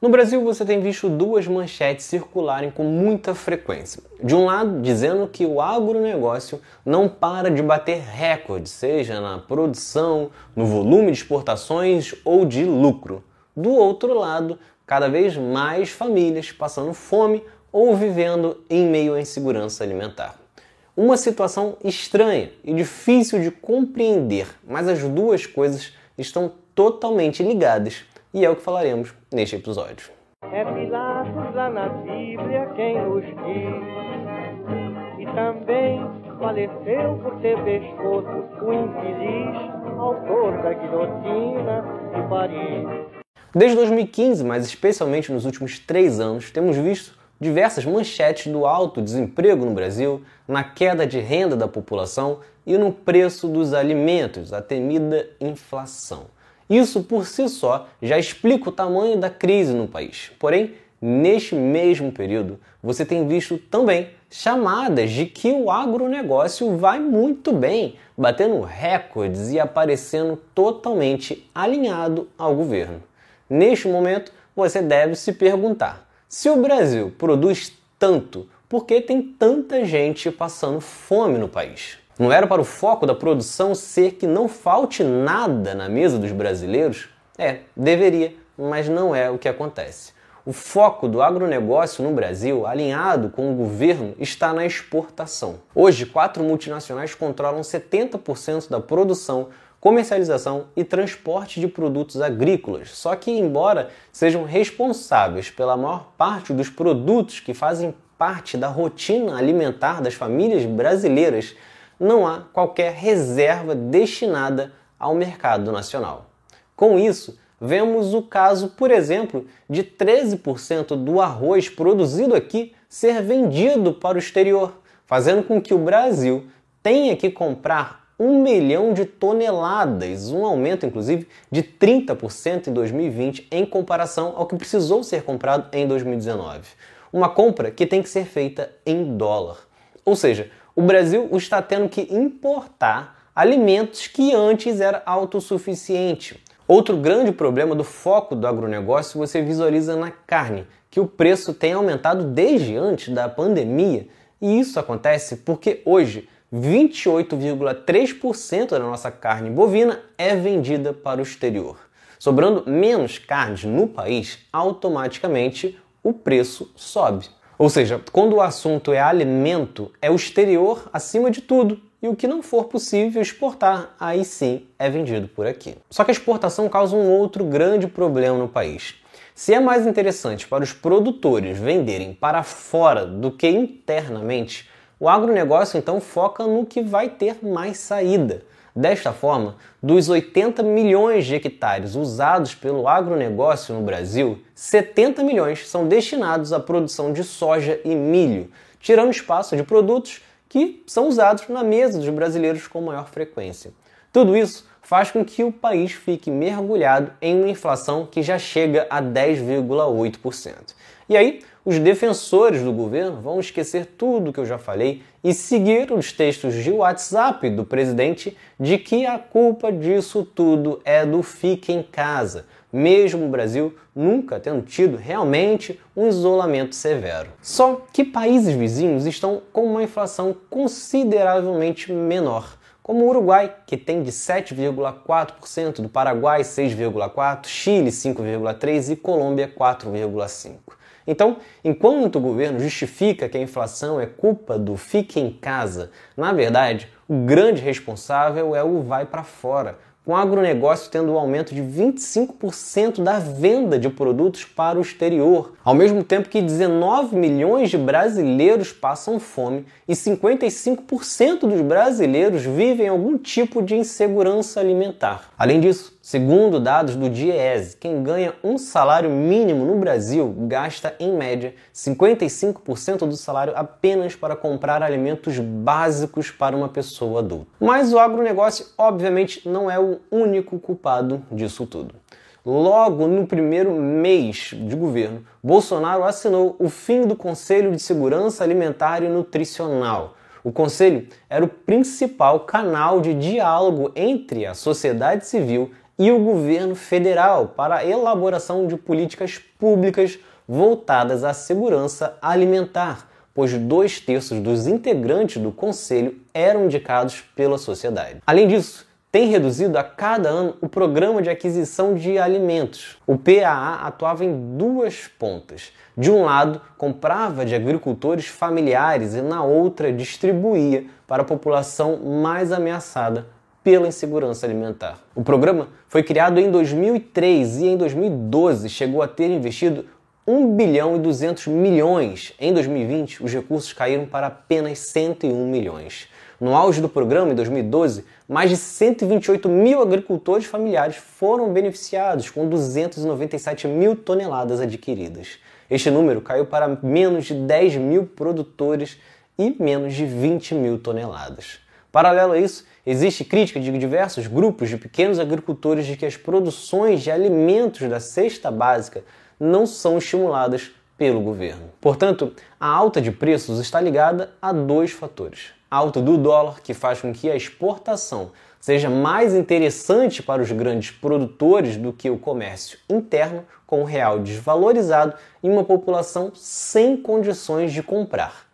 No Brasil, você tem visto duas manchetes circularem com muita frequência. De um lado, dizendo que o agronegócio não para de bater recordes, seja na produção, no volume de exportações ou de lucro. Do outro lado, cada vez mais famílias passando fome ou vivendo em meio à insegurança alimentar. Uma situação estranha e difícil de compreender, mas as duas coisas estão totalmente ligadas e é o que falaremos neste episódio. É Pilatos lá na Bíblia quem nos diz, e também faleceu por ter pescoço o infeliz autor da guilhotina de Paris. Desde 2015, mas especialmente nos últimos três anos, temos visto diversas manchetes do alto desemprego no Brasil, na queda de renda da população e no preço dos alimentos, a temida inflação. Isso por si só já explica o tamanho da crise no país. Porém, neste mesmo período, você tem visto também chamadas de que o agronegócio vai muito bem, batendo recordes e aparecendo totalmente alinhado ao governo. Neste momento, você deve se perguntar: se o Brasil produz tanto, por que tem tanta gente passando fome no país? Não era para o foco da produção ser que não falte nada na mesa dos brasileiros? É, deveria, mas não é o que acontece. O foco do agronegócio no Brasil, alinhado com o governo, está na exportação. Hoje, quatro multinacionais controlam 70% da produção, comercialização e transporte de produtos agrícolas. Só que, embora sejam responsáveis pela maior parte dos produtos que fazem parte da rotina alimentar das famílias brasileiras, não há qualquer reserva destinada ao mercado nacional. Com isso, vemos o caso, por exemplo, de 13% do arroz produzido aqui ser vendido para o exterior, fazendo com que o Brasil tenha que comprar um milhão de toneladas, um aumento inclusive de 30% em 2020 em comparação ao que precisou ser comprado em 2019. Uma compra que tem que ser feita em dólar. Ou seja, o Brasil está tendo que importar alimentos que antes era autossuficiente. Outro grande problema do foco do agronegócio você visualiza na carne, que o preço tem aumentado desde antes da pandemia. E isso acontece porque hoje 28,3% da nossa carne bovina é vendida para o exterior. Sobrando menos carnes no país, automaticamente o preço sobe. Ou seja, quando o assunto é alimento, é o exterior acima de tudo. E o que não for possível exportar, aí sim é vendido por aqui. Só que a exportação causa um outro grande problema no país. Se é mais interessante para os produtores venderem para fora do que internamente, o agronegócio então foca no que vai ter mais saída. Desta forma, dos 80 milhões de hectares usados pelo agronegócio no Brasil, 70 milhões são destinados à produção de soja e milho, tirando espaço de produtos que são usados na mesa dos brasileiros com maior frequência. Tudo isso faz com que o país fique mergulhado em uma inflação que já chega a 10,8%. E aí, os defensores do governo vão esquecer tudo que eu já falei e seguir os textos de WhatsApp do presidente de que a culpa disso tudo é do fique em casa, mesmo o Brasil nunca tendo tido realmente um isolamento severo. Só que países vizinhos estão com uma inflação consideravelmente menor como o Uruguai, que tem de 7,4%, do Paraguai 6,4%, Chile 5,3% e Colômbia 4,5%. Então, enquanto o governo justifica que a inflação é culpa do fique em casa, na verdade, o grande responsável é o vai para fora, com o agronegócio tendo um aumento de 25% da venda de produtos para o exterior, ao mesmo tempo que 19 milhões de brasileiros passam fome e 55% dos brasileiros vivem algum tipo de insegurança alimentar. Além disso, Segundo dados do DIEESE, quem ganha um salário mínimo no Brasil gasta, em média, 55% do salário apenas para comprar alimentos básicos para uma pessoa adulta. Mas o agronegócio, obviamente, não é o único culpado disso tudo. Logo no primeiro mês de governo, Bolsonaro assinou o fim do Conselho de Segurança Alimentar e Nutricional. O Conselho era o principal canal de diálogo entre a sociedade civil e o governo federal para a elaboração de políticas públicas voltadas à segurança alimentar, pois dois terços dos integrantes do conselho eram indicados pela sociedade. Além disso, tem reduzido a cada ano o programa de aquisição de alimentos. O PAA atuava em duas pontas. De um lado, comprava de agricultores familiares e na outra distribuía para a população mais ameaçada pela insegurança alimentar. O programa foi criado em 2003 e em 2012 chegou a ter investido 1 bilhão e 200 milhões. Em 2020, os recursos caíram para apenas 101 milhões. No auge do programa, em 2012, mais de 128 mil agricultores familiares foram beneficiados, com 297 mil toneladas adquiridas. Este número caiu para menos de 10 mil produtores e menos de 20 mil toneladas. Paralelo a isso, existe crítica de diversos grupos de pequenos agricultores de que as produções de alimentos da cesta básica não são estimuladas pelo governo. Portanto, a alta de preços está ligada a dois fatores alta do dólar, que faz com que a exportação seja mais interessante para os grandes produtores do que o comércio interno, com o real desvalorizado e uma população sem condições de comprar.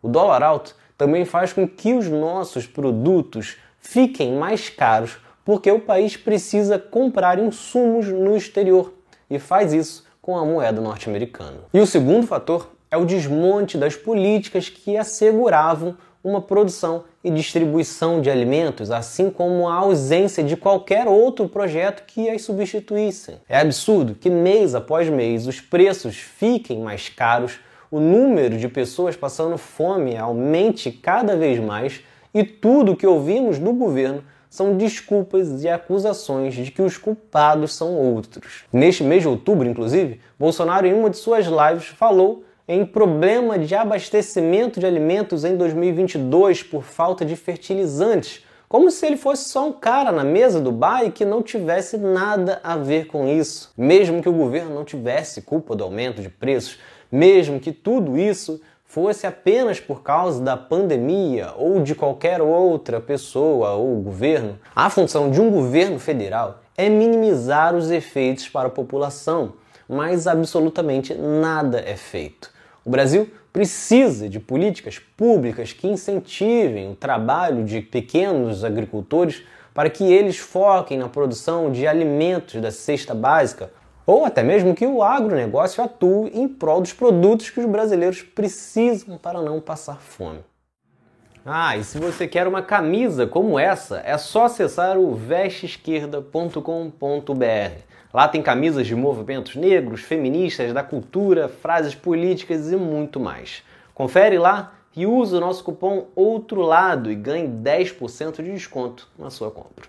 O dólar alto também faz com que os nossos produtos fiquem mais caros porque o país precisa comprar insumos no exterior e faz isso com a moeda norte-americana. E o segundo fator é o desmonte das políticas que asseguravam uma produção e distribuição de alimentos, assim como a ausência de qualquer outro projeto que as substituísse. É absurdo que mês após mês os preços fiquem mais caros, o número de pessoas passando fome aumente cada vez mais e tudo que ouvimos do governo são desculpas e acusações de que os culpados são outros. Neste mês de outubro, inclusive, Bolsonaro, em uma de suas lives, falou em problema de abastecimento de alimentos em 2022 por falta de fertilizantes, como se ele fosse só um cara na mesa do bar e que não tivesse nada a ver com isso. Mesmo que o governo não tivesse culpa do aumento de preços, mesmo que tudo isso fosse apenas por causa da pandemia ou de qualquer outra pessoa ou governo, a função de um governo federal é minimizar os efeitos para a população, mas absolutamente nada é feito. O Brasil precisa de políticas públicas que incentivem o trabalho de pequenos agricultores para que eles foquem na produção de alimentos da cesta básica ou até mesmo que o agronegócio atue em prol dos produtos que os brasileiros precisam para não passar fome. Ah, e se você quer uma camisa como essa, é só acessar o vesteesquerda.com.br. Lá tem camisas de movimentos negros, feministas, da cultura, frases políticas e muito mais. Confere lá e use o nosso cupom OUTRO LADO e ganhe 10% de desconto na sua compra.